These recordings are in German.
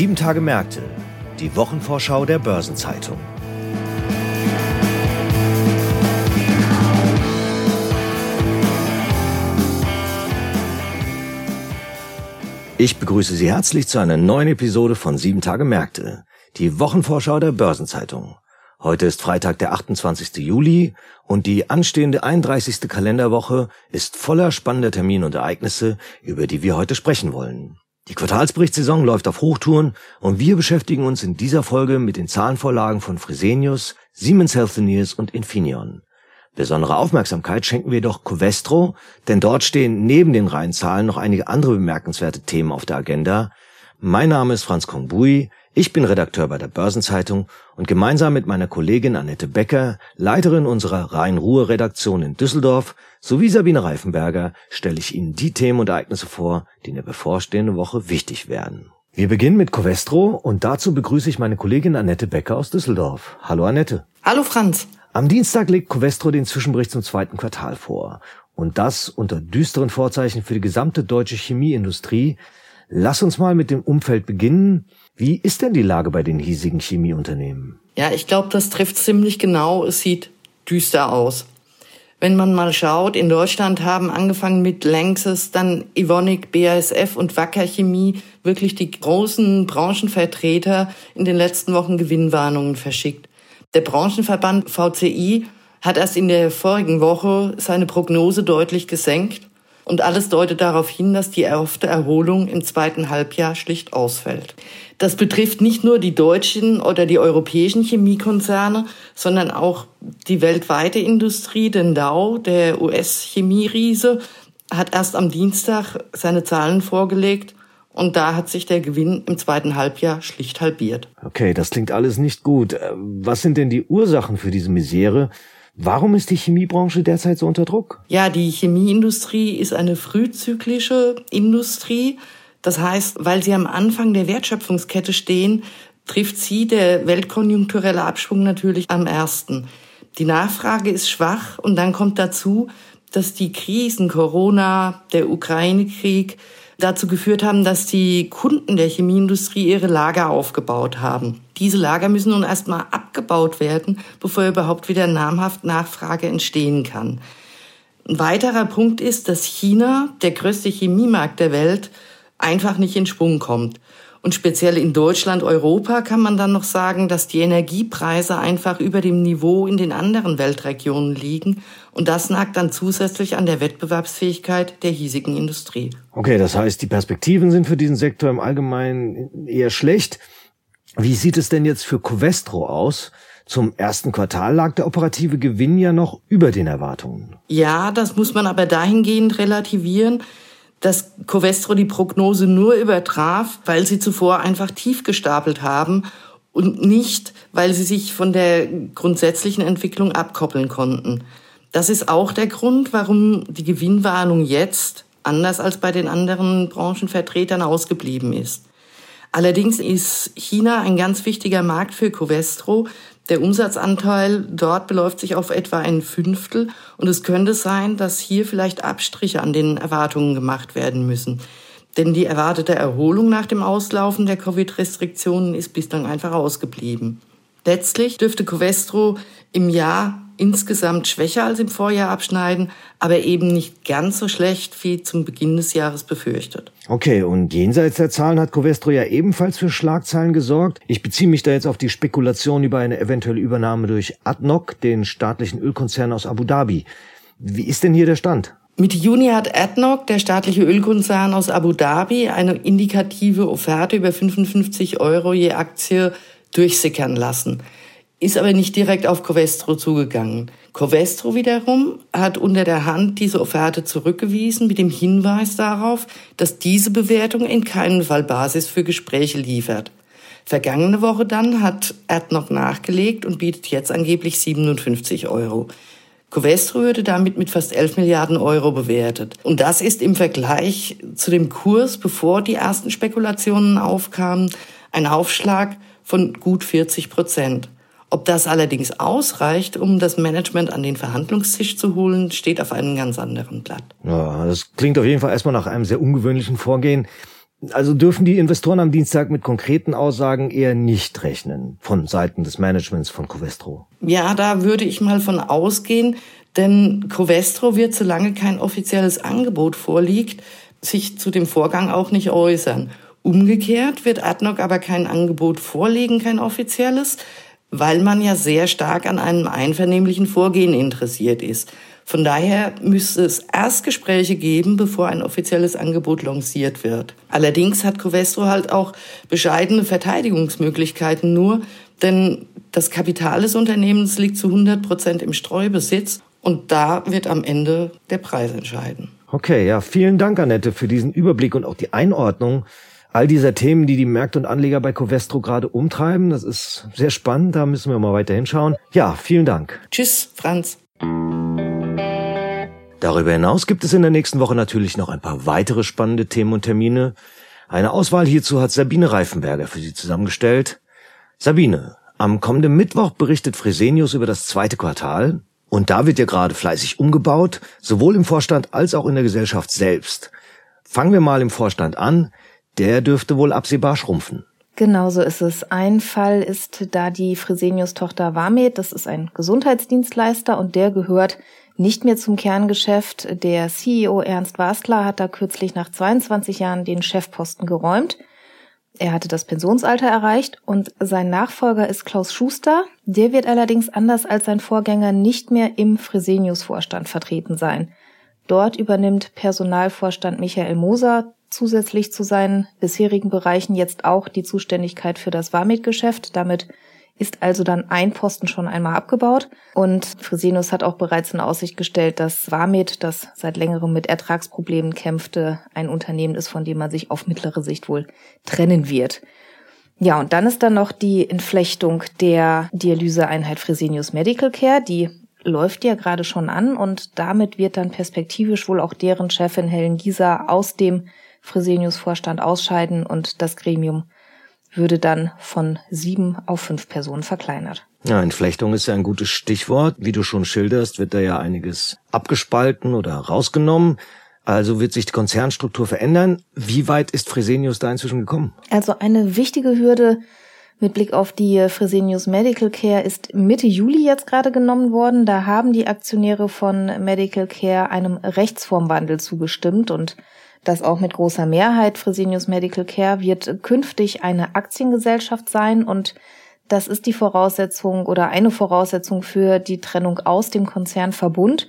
Sieben Tage Märkte, die Wochenvorschau der Börsenzeitung. Ich begrüße Sie herzlich zu einer neuen Episode von Sieben Tage Märkte, die Wochenvorschau der Börsenzeitung. Heute ist Freitag, der 28. Juli und die anstehende 31. Kalenderwoche ist voller spannender Termine und Ereignisse, über die wir heute sprechen wollen. Die Quartalsberichtssaison läuft auf Hochtouren und wir beschäftigen uns in dieser Folge mit den Zahlenvorlagen von Fresenius, Siemens Healthineers und Infineon. Besondere Aufmerksamkeit schenken wir doch Covestro, denn dort stehen neben den reinen Zahlen noch einige andere bemerkenswerte Themen auf der Agenda. Mein Name ist Franz Kongbui, ich bin Redakteur bei der Börsenzeitung und gemeinsam mit meiner Kollegin Annette Becker, Leiterin unserer Rhein-Ruhr-Redaktion in Düsseldorf, sowie Sabine Reifenberger stelle ich Ihnen die Themen und Ereignisse vor, die in der bevorstehenden Woche wichtig werden. Wir beginnen mit Covestro und dazu begrüße ich meine Kollegin Annette Becker aus Düsseldorf. Hallo Annette. Hallo Franz. Am Dienstag legt Covestro den Zwischenbericht zum zweiten Quartal vor. Und das unter düsteren Vorzeichen für die gesamte deutsche Chemieindustrie. Lass uns mal mit dem Umfeld beginnen. Wie ist denn die Lage bei den hiesigen Chemieunternehmen? Ja, ich glaube, das trifft ziemlich genau. Es sieht düster aus. Wenn man mal schaut, in Deutschland haben angefangen mit Lanxess, dann Evonik, BASF und Wacker Chemie wirklich die großen Branchenvertreter in den letzten Wochen Gewinnwarnungen verschickt. Der Branchenverband VCI hat erst in der vorigen Woche seine Prognose deutlich gesenkt und alles deutet darauf hin, dass die erhoffte Erholung im zweiten Halbjahr schlicht ausfällt. Das betrifft nicht nur die deutschen oder die europäischen Chemiekonzerne, sondern auch die weltweite Industrie. Denn Dow, der US-Chemieriese, hat erst am Dienstag seine Zahlen vorgelegt und da hat sich der Gewinn im zweiten Halbjahr schlicht halbiert. Okay, das klingt alles nicht gut. Äh, was sind denn die Ursachen für diese Misere? Warum ist die Chemiebranche derzeit so unter Druck? Ja, die Chemieindustrie ist eine frühzyklische Industrie. Das heißt, weil sie am Anfang der Wertschöpfungskette stehen, trifft sie der weltkonjunkturelle Abschwung natürlich am ersten. Die Nachfrage ist schwach und dann kommt dazu, dass die Krisen Corona, der Ukraine-Krieg dazu geführt haben, dass die Kunden der Chemieindustrie ihre Lager aufgebaut haben. Diese Lager müssen nun erstmal abgebaut werden, bevor überhaupt wieder namhaft Nachfrage entstehen kann. Ein weiterer Punkt ist, dass China, der größte Chemiemarkt der Welt, einfach nicht in Schwung kommt. Und speziell in Deutschland, Europa kann man dann noch sagen, dass die Energiepreise einfach über dem Niveau in den anderen Weltregionen liegen. Und das nagt dann zusätzlich an der Wettbewerbsfähigkeit der hiesigen Industrie. Okay, das heißt, die Perspektiven sind für diesen Sektor im Allgemeinen eher schlecht. Wie sieht es denn jetzt für Covestro aus? Zum ersten Quartal lag der operative Gewinn ja noch über den Erwartungen. Ja, das muss man aber dahingehend relativieren, dass Covestro die Prognose nur übertraf, weil sie zuvor einfach tief gestapelt haben und nicht, weil sie sich von der grundsätzlichen Entwicklung abkoppeln konnten. Das ist auch der Grund, warum die Gewinnwarnung jetzt, anders als bei den anderen Branchenvertretern, ausgeblieben ist. Allerdings ist China ein ganz wichtiger Markt für Covestro, der Umsatzanteil dort beläuft sich auf etwa ein Fünftel und es könnte sein, dass hier vielleicht Abstriche an den Erwartungen gemacht werden müssen. Denn die erwartete Erholung nach dem Auslaufen der Covid-Restriktionen ist bislang einfach ausgeblieben. Letztlich dürfte Covestro im Jahr insgesamt schwächer als im Vorjahr abschneiden, aber eben nicht ganz so schlecht wie zum Beginn des Jahres befürchtet. Okay, und jenseits der Zahlen hat Covestro ja ebenfalls für Schlagzeilen gesorgt. Ich beziehe mich da jetzt auf die Spekulation über eine eventuelle Übernahme durch ADNOC, den staatlichen Ölkonzern aus Abu Dhabi. Wie ist denn hier der Stand? Mitte Juni hat ADNOC, der staatliche Ölkonzern aus Abu Dhabi, eine indikative Offerte über 55 Euro je Aktie durchsickern lassen ist aber nicht direkt auf Covestro zugegangen. Covestro wiederum hat unter der Hand diese Offerte zurückgewiesen mit dem Hinweis darauf, dass diese Bewertung in keinem Fall Basis für Gespräche liefert. Vergangene Woche dann hat AdNoc nachgelegt und bietet jetzt angeblich 57 Euro. Covestro würde damit mit fast 11 Milliarden Euro bewertet. Und das ist im Vergleich zu dem Kurs, bevor die ersten Spekulationen aufkamen, ein Aufschlag von gut 40 Prozent. Ob das allerdings ausreicht, um das Management an den Verhandlungstisch zu holen, steht auf einem ganz anderen Blatt. Ja, das klingt auf jeden Fall erstmal nach einem sehr ungewöhnlichen Vorgehen. Also dürfen die Investoren am Dienstag mit konkreten Aussagen eher nicht rechnen von Seiten des Managements von Covestro? Ja, da würde ich mal von ausgehen, denn Covestro wird, solange kein offizielles Angebot vorliegt, sich zu dem Vorgang auch nicht äußern. Umgekehrt wird ADNOC aber kein Angebot vorlegen, kein offizielles, weil man ja sehr stark an einem einvernehmlichen Vorgehen interessiert ist. Von daher müsste es Erstgespräche geben, bevor ein offizielles Angebot lanciert wird. Allerdings hat Covestro halt auch bescheidene Verteidigungsmöglichkeiten nur, denn das Kapital des Unternehmens liegt zu 100 Prozent im Streubesitz und da wird am Ende der Preis entscheiden. Okay, ja, vielen Dank, Annette, für diesen Überblick und auch die Einordnung all dieser Themen, die die Märkte und Anleger bei Covestro gerade umtreiben. Das ist sehr spannend, da müssen wir mal weiter hinschauen. Ja, vielen Dank. Tschüss, Franz. Darüber hinaus gibt es in der nächsten Woche natürlich noch ein paar weitere spannende Themen und Termine. Eine Auswahl hierzu hat Sabine Reifenberger für Sie zusammengestellt. Sabine, am kommenden Mittwoch berichtet Fresenius über das zweite Quartal. Und da wird ja gerade fleißig umgebaut, sowohl im Vorstand als auch in der Gesellschaft selbst. Fangen wir mal im Vorstand an. Der dürfte wohl absehbar schrumpfen. Genau so ist es. Ein Fall ist da die Fresenius-Tochter Vamed. Das ist ein Gesundheitsdienstleister und der gehört nicht mehr zum Kerngeschäft. Der CEO Ernst Wasler hat da kürzlich nach 22 Jahren den Chefposten geräumt. Er hatte das Pensionsalter erreicht und sein Nachfolger ist Klaus Schuster. Der wird allerdings anders als sein Vorgänger nicht mehr im Fresenius-Vorstand vertreten sein. Dort übernimmt Personalvorstand Michael Moser zusätzlich zu seinen bisherigen Bereichen jetzt auch die Zuständigkeit für das Warmit-Geschäft. Damit ist also dann ein Posten schon einmal abgebaut. Und Fresenius hat auch bereits in Aussicht gestellt, dass Warmed, das seit längerem mit Ertragsproblemen kämpfte, ein Unternehmen ist, von dem man sich auf mittlere Sicht wohl trennen wird. Ja, und dann ist dann noch die Entflechtung der Dialyseeinheit Fresenius Medical Care, die läuft ja gerade schon an und damit wird dann perspektivisch wohl auch deren Chefin Helen Gieser aus dem Fresenius Vorstand ausscheiden und das Gremium würde dann von sieben auf fünf Personen verkleinert. Ja, Entflechtung ist ja ein gutes Stichwort. Wie du schon schilderst, wird da ja einiges abgespalten oder rausgenommen. Also wird sich die Konzernstruktur verändern. Wie weit ist Fresenius da inzwischen gekommen? Also eine wichtige Hürde mit Blick auf die Fresenius Medical Care ist Mitte Juli jetzt gerade genommen worden. Da haben die Aktionäre von Medical Care einem Rechtsformwandel zugestimmt und das auch mit großer Mehrheit. Fresenius Medical Care wird künftig eine Aktiengesellschaft sein und das ist die Voraussetzung oder eine Voraussetzung für die Trennung aus dem Konzernverbund.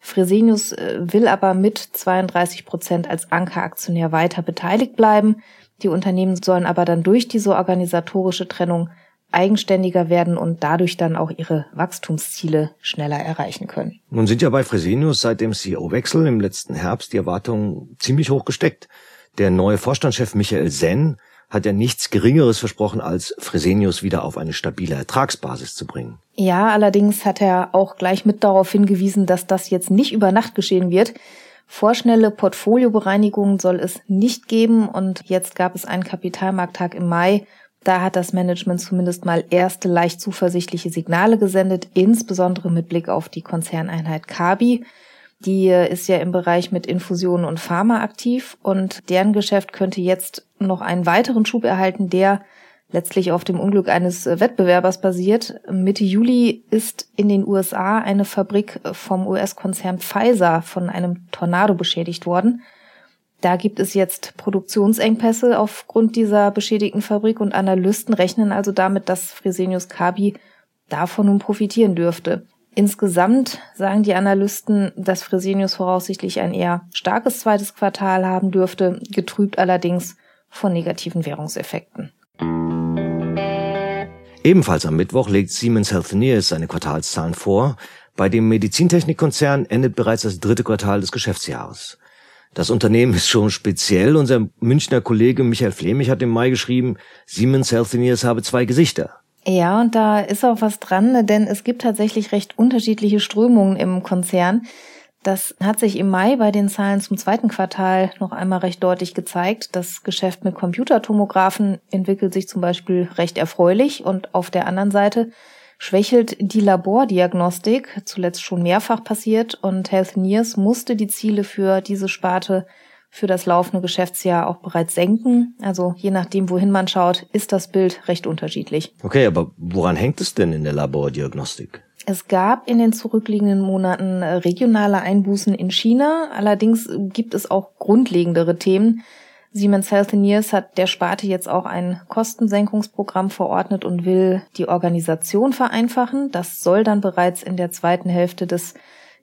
Fresenius äh, will aber mit 32 Prozent als Ankeraktionär weiter beteiligt bleiben. Die Unternehmen sollen aber dann durch diese organisatorische Trennung eigenständiger werden und dadurch dann auch ihre Wachstumsziele schneller erreichen können. Nun sind ja bei Fresenius seit dem CEO-Wechsel im letzten Herbst die Erwartungen ziemlich hoch gesteckt. Der neue Vorstandschef Michael Senn hat ja nichts Geringeres versprochen, als Fresenius wieder auf eine stabile Ertragsbasis zu bringen. Ja, allerdings hat er auch gleich mit darauf hingewiesen, dass das jetzt nicht über Nacht geschehen wird. Vorschnelle Portfoliobereinigungen soll es nicht geben und jetzt gab es einen Kapitalmarkttag im Mai, da hat das Management zumindest mal erste leicht zuversichtliche Signale gesendet, insbesondere mit Blick auf die Konzerneinheit Kabi. Die ist ja im Bereich mit Infusionen und Pharma aktiv und deren Geschäft könnte jetzt noch einen weiteren Schub erhalten, der letztlich auf dem Unglück eines Wettbewerbers basiert. Mitte Juli ist in den USA eine Fabrik vom US-Konzern Pfizer von einem Tornado beschädigt worden. Da gibt es jetzt Produktionsengpässe aufgrund dieser beschädigten Fabrik und Analysten rechnen also damit, dass Fresenius Kabi davon nun profitieren dürfte. Insgesamt sagen die Analysten, dass Fresenius voraussichtlich ein eher starkes zweites Quartal haben dürfte, getrübt allerdings von negativen Währungseffekten. Ebenfalls am Mittwoch legt Siemens Healthineers seine Quartalszahlen vor. Bei dem Medizintechnikkonzern endet bereits das dritte Quartal des Geschäftsjahres. Das Unternehmen ist schon speziell. Unser Münchner Kollege Michael Flemich hat im Mai geschrieben, Siemens Healthineers habe zwei Gesichter. Ja, und da ist auch was dran, denn es gibt tatsächlich recht unterschiedliche Strömungen im Konzern. Das hat sich im Mai bei den Zahlen zum zweiten Quartal noch einmal recht deutlich gezeigt. Das Geschäft mit Computertomographen entwickelt sich zum Beispiel recht erfreulich und auf der anderen Seite schwächelt die Labordiagnostik, zuletzt schon mehrfach passiert, und Healthineers musste die Ziele für diese Sparte für das laufende Geschäftsjahr auch bereits senken. Also je nachdem, wohin man schaut, ist das Bild recht unterschiedlich. Okay, aber woran hängt es denn in der Labordiagnostik? Es gab in den zurückliegenden Monaten regionale Einbußen in China. Allerdings gibt es auch grundlegendere Themen. Siemens Healthineers hat der Sparte jetzt auch ein Kostensenkungsprogramm verordnet und will die Organisation vereinfachen. Das soll dann bereits in der zweiten Hälfte des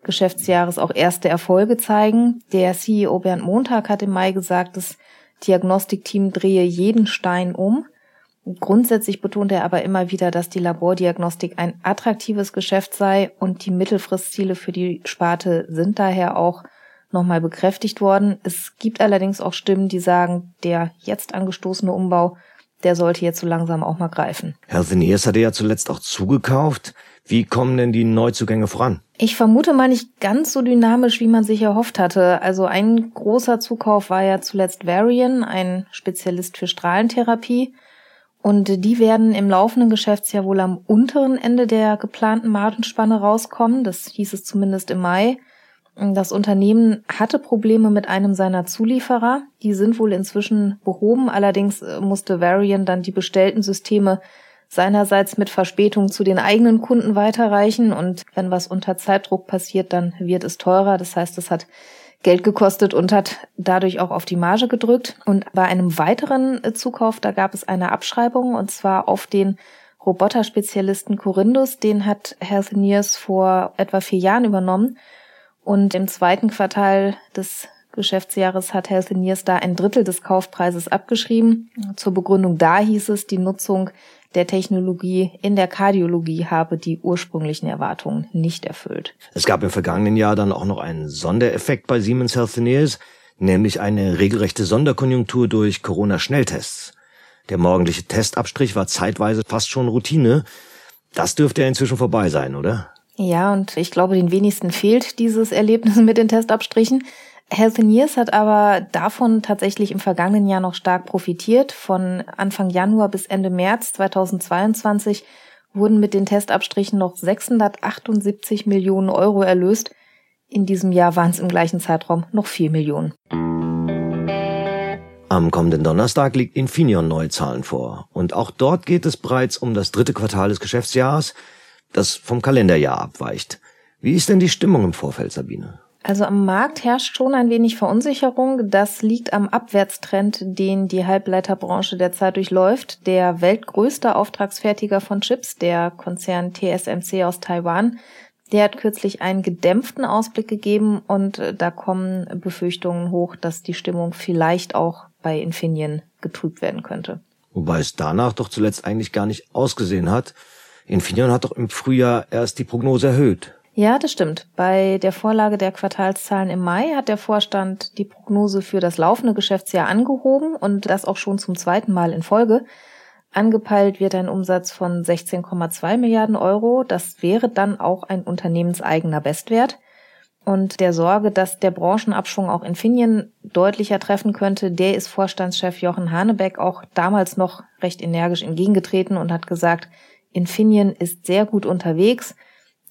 Geschäftsjahres auch erste Erfolge zeigen. Der CEO Bernd Montag hat im Mai gesagt, das Diagnostikteam drehe jeden Stein um. Grundsätzlich betont er aber immer wieder, dass die Labordiagnostik ein attraktives Geschäft sei und die Mittelfristziele für die Sparte sind daher auch nochmal bekräftigt worden. Es gibt allerdings auch Stimmen, die sagen, der jetzt angestoßene Umbau, der sollte jetzt so langsam auch mal greifen. Healthineers hatte ja zuletzt auch zugekauft. Wie kommen denn die Neuzugänge voran? Ich vermute mal nicht ganz so dynamisch, wie man sich erhofft hatte. Also ein großer Zukauf war ja zuletzt Varian, ein Spezialist für Strahlentherapie. Und die werden im laufenden Geschäftsjahr wohl am unteren Ende der geplanten Margenspanne rauskommen. Das hieß es zumindest im Mai. Das Unternehmen hatte Probleme mit einem seiner Zulieferer. Die sind wohl inzwischen behoben. Allerdings äh, musste Varian dann die bestellten Systeme seinerseits mit Verspätung zu den eigenen Kunden weiterreichen. Und wenn was unter Zeitdruck passiert, dann wird es teurer. Das heißt, es hat Geld gekostet und hat dadurch auch auf die Marge gedrückt. Und bei einem weiteren äh, Zukauf, da gab es eine Abschreibung und zwar auf den Roboterspezialisten Corindus. Den hat Healthineers vor etwa vier Jahren übernommen. Und im zweiten Quartal des Geschäftsjahres hat Healthineers da ein Drittel des Kaufpreises abgeschrieben. Zur Begründung da hieß es, die Nutzung der Technologie in der Kardiologie habe die ursprünglichen Erwartungen nicht erfüllt. Es gab im vergangenen Jahr dann auch noch einen Sondereffekt bei Siemens Healthineers, nämlich eine regelrechte Sonderkonjunktur durch Corona-Schnelltests. Der morgendliche Testabstrich war zeitweise fast schon Routine. Das dürfte ja inzwischen vorbei sein, oder? Ja, und ich glaube, den wenigsten fehlt dieses Erlebnis mit den Testabstrichen. Healthineers hat aber davon tatsächlich im vergangenen Jahr noch stark profitiert. Von Anfang Januar bis Ende März 2022 wurden mit den Testabstrichen noch 678 Millionen Euro erlöst. In diesem Jahr waren es im gleichen Zeitraum noch 4 Millionen. Am kommenden Donnerstag liegt Infineon neue Zahlen vor. Und auch dort geht es bereits um das dritte Quartal des Geschäftsjahres, das vom Kalenderjahr abweicht. Wie ist denn die Stimmung im Vorfeld, Sabine? Also am Markt herrscht schon ein wenig Verunsicherung. Das liegt am Abwärtstrend, den die Halbleiterbranche derzeit durchläuft. Der weltgrößte Auftragsfertiger von Chips, der Konzern TSMC aus Taiwan, der hat kürzlich einen gedämpften Ausblick gegeben und äh, da kommen Befürchtungen hoch, dass die Stimmung vielleicht auch bei Infineon getrübt werden könnte. Wobei es danach doch zuletzt eigentlich gar nicht ausgesehen hat. Infineon hat doch im Frühjahr erst die Prognose erhöht. Ja, das stimmt. Bei der Vorlage der Quartalszahlen im Mai hat der Vorstand die Prognose für das laufende Geschäftsjahr angehoben und das auch schon zum zweiten Mal in Folge. Angepeilt wird ein Umsatz von 16,2 Milliarden Euro. Das wäre dann auch ein unternehmenseigener Bestwert. Und der Sorge, dass der Branchenabschwung auch Infineon deutlicher treffen könnte, der ist Vorstandschef Jochen Hanebeck auch damals noch recht energisch entgegengetreten und hat gesagt, Infineon ist sehr gut unterwegs.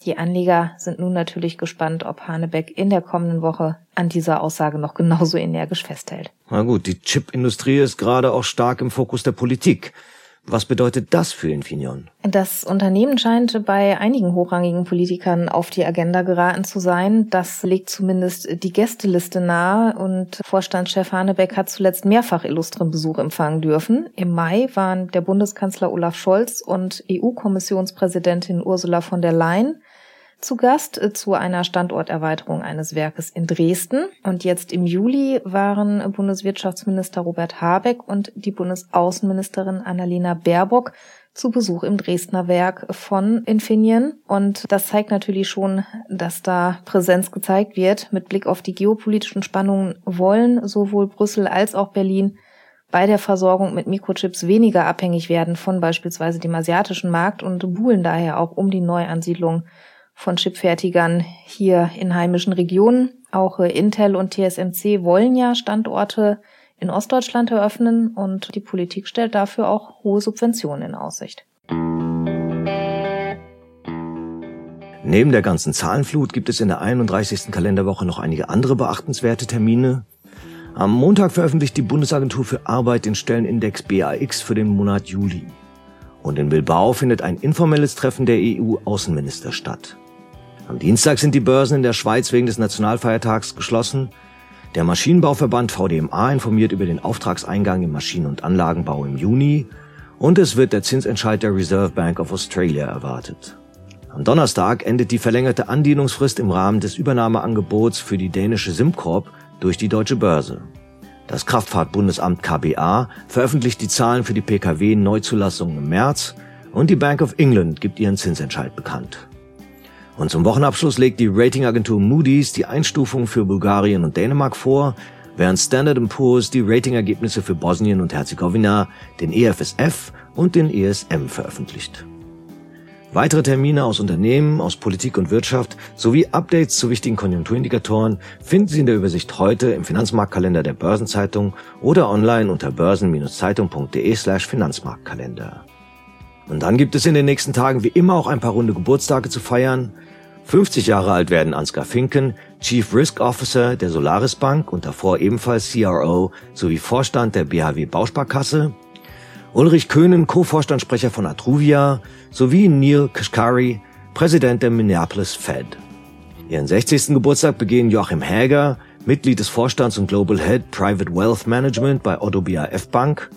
Die Anleger sind nun natürlich gespannt, ob Hanebeck in der kommenden Woche an dieser Aussage noch genauso energisch festhält. Na gut, die Chipindustrie ist gerade auch stark im Fokus der Politik. Was bedeutet das für Infineon? Das Unternehmen scheint bei einigen hochrangigen Politikern auf die Agenda geraten zu sein. Das legt zumindest die Gästeliste nahe und Vorstandschef Hanebeck hat zuletzt mehrfach illustren Besuch empfangen dürfen. Im Mai waren der Bundeskanzler Olaf Scholz und EU-Kommissionspräsidentin Ursula von der Leyen zu Gast äh, zu einer Standorterweiterung eines Werkes in Dresden. Und jetzt im Juli waren Bundeswirtschaftsminister Robert Habeck und die Bundesaußenministerin Annalena Baerbock zu Besuch im Dresdner Werk von Infineon. Und das zeigt natürlich schon, dass da Präsenz gezeigt wird. Mit Blick auf die geopolitischen Spannungen wollen sowohl Brüssel als auch Berlin bei der Versorgung mit Mikrochips weniger abhängig werden von beispielsweise dem asiatischen Markt und buhlen daher auch um die Neuansiedlung von Chipfertigern hier in heimischen Regionen. Auch äh, Intel und TSMC wollen ja Standorte in Ostdeutschland eröffnen und die Politik stellt dafür auch hohe Subventionen in Aussicht. Neben der ganzen Zahlenflut gibt es in der 31. Kalenderwoche noch einige andere beachtenswerte Termine. Am Montag veröffentlicht die Bundesagentur für Arbeit den Stellenindex BAX für den Monat Juli. Und in Bilbao findet ein informelles Treffen der EU-Außenminister statt. Am Dienstag sind die Börsen in der Schweiz wegen des Nationalfeiertags geschlossen. Der Maschinenbauverband VDMA informiert über den Auftragseingang im Maschinen- und Anlagenbau im Juni und es wird der Zinsentscheid der Reserve Bank of Australia erwartet. Am Donnerstag endet die verlängerte Andienungsfrist im Rahmen des Übernahmeangebots für die dänische SimCorp durch die Deutsche Börse. Das Kraftfahrtbundesamt KBA veröffentlicht die Zahlen für die Pkw-Neuzulassungen im März und die Bank of England gibt ihren Zinsentscheid bekannt. Und zum Wochenabschluss legt die Ratingagentur Moody's die Einstufung für Bulgarien und Dänemark vor, während Standard Poor's die Ratingergebnisse für Bosnien und Herzegowina, den EFSF und den ESM veröffentlicht. Weitere Termine aus Unternehmen, aus Politik und Wirtschaft sowie Updates zu wichtigen Konjunkturindikatoren finden Sie in der Übersicht heute im Finanzmarktkalender der Börsenzeitung oder online unter börsen-zeitung.de slash Finanzmarktkalender. Und dann gibt es in den nächsten Tagen wie immer auch ein paar runde Geburtstage zu feiern. 50 Jahre alt werden Ansgar Finken, Chief Risk Officer der Solaris Bank und davor ebenfalls CRO sowie Vorstand der BHW Bausparkasse. Ulrich Köhnen, Co-Vorstandssprecher von Atruvia, sowie Neil Kashkari, Präsident der Minneapolis Fed. Ihren 60. Geburtstag begehen Joachim Häger, Mitglied des Vorstands und Global Head Private Wealth Management bei Otto BAF Bank,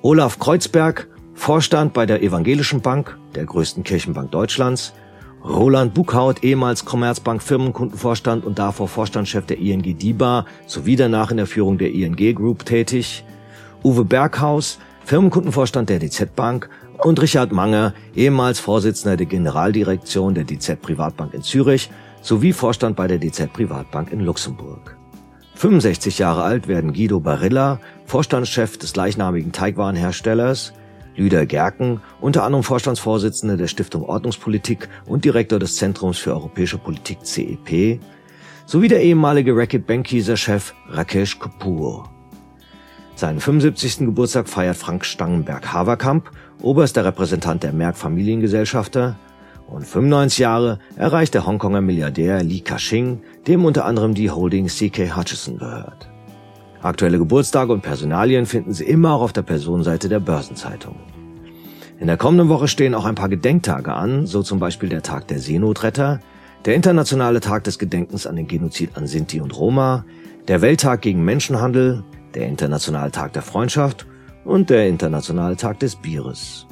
Olaf Kreuzberg, Vorstand bei der Evangelischen Bank, der größten Kirchenbank Deutschlands, Roland Buchhaut, ehemals Commerzbank Firmenkundenvorstand und davor Vorstandschef der ING DIBA sowie danach in der Führung der ING Group tätig, Uwe Berghaus, Firmenkundenvorstand der DZ Bank. Und Richard Manger, ehemals Vorsitzender der Generaldirektion der DZ Privatbank in Zürich sowie Vorstand bei der DZ Privatbank in Luxemburg. 65 Jahre alt werden Guido Barilla, Vorstandschef des gleichnamigen Teigwarenherstellers, Lüder Gerken, unter anderem Vorstandsvorsitzender der Stiftung Ordnungspolitik und Direktor des Zentrums für Europäische Politik CEP, sowie der ehemalige Racket Bankieser Chef Rakesh Kapoor. Seinen 75. Geburtstag feiert Frank Stangenberg-Haverkamp, oberster Repräsentant der Merck Familiengesellschafter. Und 95 Jahre erreicht der Hongkonger Milliardär Li Ka-shing, dem unter anderem die Holding CK Hutchison gehört. Aktuelle Geburtstage und Personalien finden Sie immer auch auf der Personenseite der Börsenzeitung. In der kommenden Woche stehen auch ein paar Gedenktage an, so zum Beispiel der Tag der Seenotretter, der internationale Tag des Gedenkens an den Genozid an Sinti und Roma, der Welttag gegen Menschenhandel, der Internationale Tag der Freundschaft und der Internationale Tag des Bieres.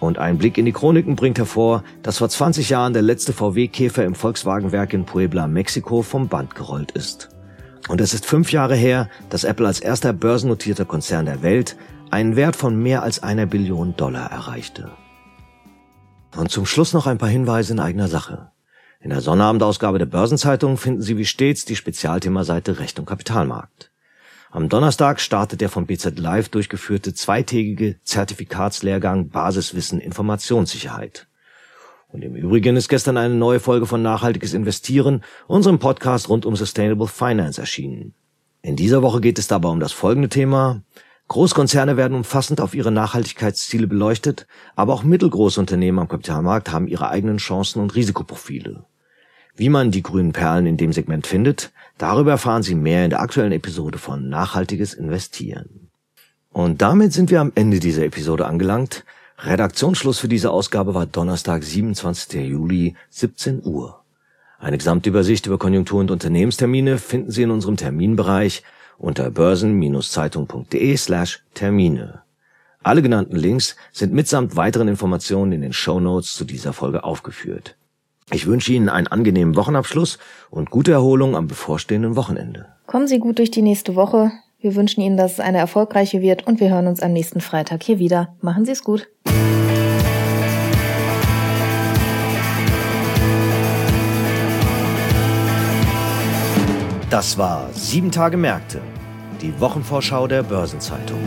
Und ein Blick in die Chroniken bringt hervor, dass vor 20 Jahren der letzte VW-Käfer im Volkswagenwerk in Puebla, Mexiko vom Band gerollt ist. Und es ist fünf Jahre her, dass Apple als erster börsennotierter Konzern der Welt einen Wert von mehr als einer Billion Dollar erreichte. Und zum Schluss noch ein paar Hinweise in eigener Sache. In der Sonnabendausgabe der Börsenzeitung finden Sie wie stets die Spezialthemaseite Recht und Kapitalmarkt. Am Donnerstag startet der von BZ Live durchgeführte zweitägige Zertifikatslehrgang Basiswissen Informationssicherheit. Und im Übrigen ist gestern eine neue Folge von Nachhaltiges Investieren, unserem Podcast rund um Sustainable Finance erschienen. In dieser Woche geht es dabei um das folgende Thema. Großkonzerne werden umfassend auf ihre Nachhaltigkeitsziele beleuchtet, aber auch mittelgroße Unternehmen am Kapitalmarkt haben ihre eigenen Chancen und Risikoprofile. Wie man die grünen Perlen in dem Segment findet, darüber erfahren Sie mehr in der aktuellen Episode von Nachhaltiges Investieren. Und damit sind wir am Ende dieser Episode angelangt. Redaktionsschluss für diese Ausgabe war Donnerstag, 27. Juli, 17 Uhr. Eine Gesamtübersicht über Konjunktur- und Unternehmenstermine finden Sie in unserem Terminbereich unter börsen-zeitung.de slash Termine. Alle genannten Links sind mitsamt weiteren Informationen in den Show Notes zu dieser Folge aufgeführt. Ich wünsche Ihnen einen angenehmen Wochenabschluss und gute Erholung am bevorstehenden Wochenende. Kommen Sie gut durch die nächste Woche. Wir wünschen Ihnen, dass es eine erfolgreiche wird und wir hören uns am nächsten Freitag hier wieder. Machen Sie es gut. Das war Sieben Tage Märkte, die Wochenvorschau der Börsenzeitung.